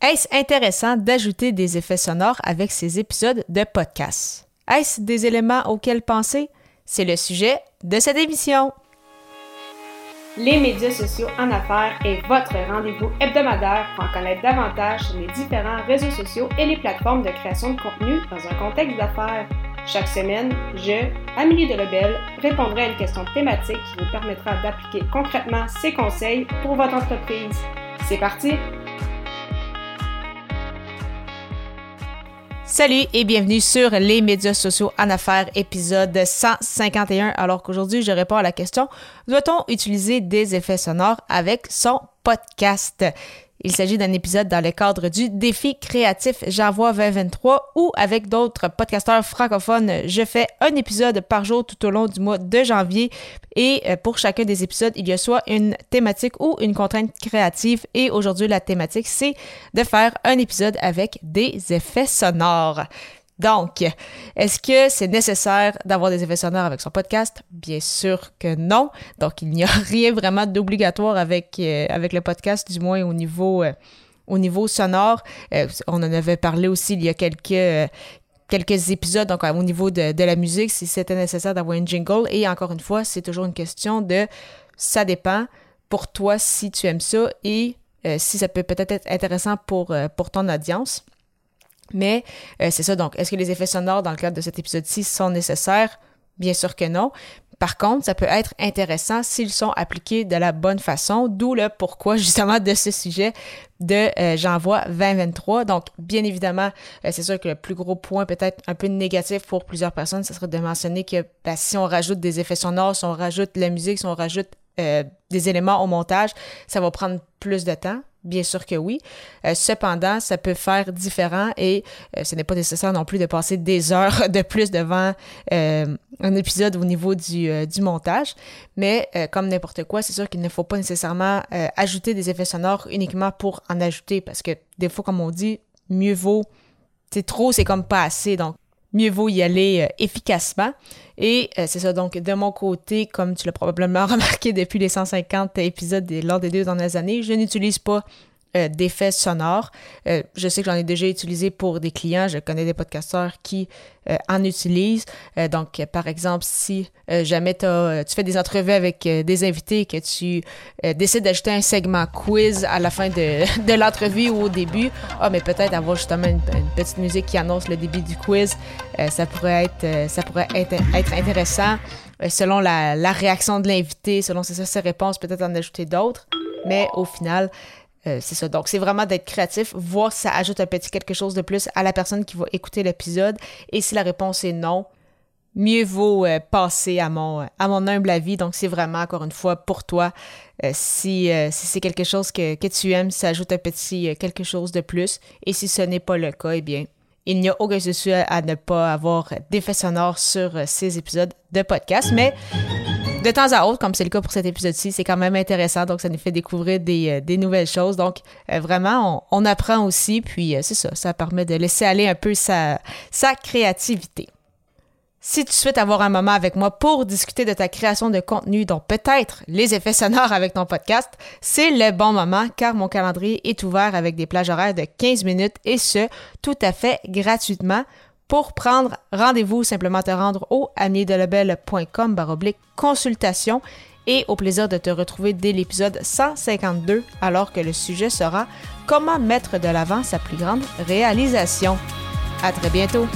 Est-ce intéressant d'ajouter des effets sonores avec ces épisodes de podcast? Est-ce des éléments auxquels penser? C'est le sujet de cette émission. Les médias sociaux en affaires est votre rendez-vous hebdomadaire pour en connaître davantage sur les différents réseaux sociaux et les plateformes de création de contenu dans un contexte d'affaires. Chaque semaine, je, Amélie Delebel, répondrai à une question thématique qui vous permettra d'appliquer concrètement ces conseils pour votre entreprise. C'est parti! Salut et bienvenue sur les médias sociaux en affaires, épisode 151. Alors qu'aujourd'hui, je réponds à la question, doit-on utiliser des effets sonores avec son podcast? Il s'agit d'un épisode dans le cadre du défi créatif J'envoie 2023 où avec d'autres podcasteurs francophones, je fais un épisode par jour tout au long du mois de janvier et euh, pour chacun des épisodes, il y a soit une thématique ou une contrainte créative et aujourd'hui la thématique c'est de faire un épisode avec des effets sonores. Donc, est-ce que c'est nécessaire d'avoir des effets sonores avec son podcast? Bien sûr que non. Donc, il n'y a rien vraiment d'obligatoire avec, euh, avec le podcast, du moins au niveau, euh, sonore. Euh, on en avait parlé aussi il y a quelques, quelques épisodes, donc au niveau de, la musique, si c'était nécessaire d'avoir une jingle. Et encore une fois, c'est toujours une question de ça dépend pour toi si tu aimes ça et si ça peut peut-être être intéressant pour ton audience. Mais euh, c'est ça, donc, est-ce que les effets sonores dans le cadre de cet épisode-ci sont nécessaires? Bien sûr que non. Par contre, ça peut être intéressant s'ils sont appliqués de la bonne façon, d'où le pourquoi justement de ce sujet de euh, J'envoie 2023. Donc, bien évidemment, euh, c'est sûr que le plus gros point peut-être un peu négatif pour plusieurs personnes, ce serait de mentionner que ben, si on rajoute des effets sonores, si on rajoute la musique, si on rajoute des éléments au montage, ça va prendre plus de temps. Bien sûr que oui. Euh, cependant, ça peut faire différent et euh, ce n'est pas nécessaire non plus de passer des heures de plus devant euh, un épisode au niveau du, du montage. Mais comme n'importe quoi, c'est sûr qu'il ne faut pas nécessairement ajouter des effets sonores uniquement pour en ajouter parce que des fois, comme on dit, mieux vaut, c'est trop, c'est comme pas assez. Donc, mieux vaut y aller efficacement. Et c'est ça, donc de mon côté, comme tu l'as probablement remarqué depuis les 150 épisodes lors des deux dernières années, je n'utilise pas euh, d'effets sonores. Euh, je sais que j'en ai déjà utilisé pour des clients. Je connais des podcasteurs qui euh, en utilisent. donc, par exemple, si jamais tu fais des entrevues avec des invités que tu décides d'ajouter un segment quiz à la fin de, l'entrevue ou au début, ah, mais peut-être avoir justement une, petite musique qui annonce le début du quiz, ça pourrait être, ça pourrait être, intéressant. selon la, la, réaction de l'invité, selon ses, ses réponses, peut-être en ajouter d'autres. Mais au final, euh, c'est ça. Donc, c'est vraiment d'être créatif, voir si ça ajoute un petit quelque chose de plus à la personne qui va écouter l'épisode. Et si la réponse est non, mieux vaut euh, passer à mon, à mon humble avis. Donc, c'est vraiment, encore une fois, pour toi. Euh, si, si c'est quelque chose que, que, tu aimes, ça ajoute un petit quelque chose de plus. Et si ce n'est pas le cas, eh bien, il n'y a aucun souci à ne pas avoir d'effet sonore sur ces épisodes de podcast. Mais de temps à autre, comme c'est le cas pour cet épisode-ci, c'est quand même intéressant. Donc, ça nous fait découvrir des, euh, nouvelles choses. Donc, euh, vraiment, on, apprend aussi. Puis, euh, c'est ça, ça permet de laisser aller un peu sa, sa créativité. Si tu souhaites avoir un moment avec moi pour discuter de ta création de contenu, dont peut-être les effets sonores avec ton podcast, c'est le bon moment car mon calendrier est ouvert avec des plages horaires de 15 minutes et ce, tout à fait gratuitement. Pour prendre rendez-vous, simplement te rendre au amiedelebel.com baroblique consultation et au plaisir de te retrouver dès l'épisode 152 alors que le sujet sera comment mettre de l'avant sa plus grande réalisation. À très bientôt!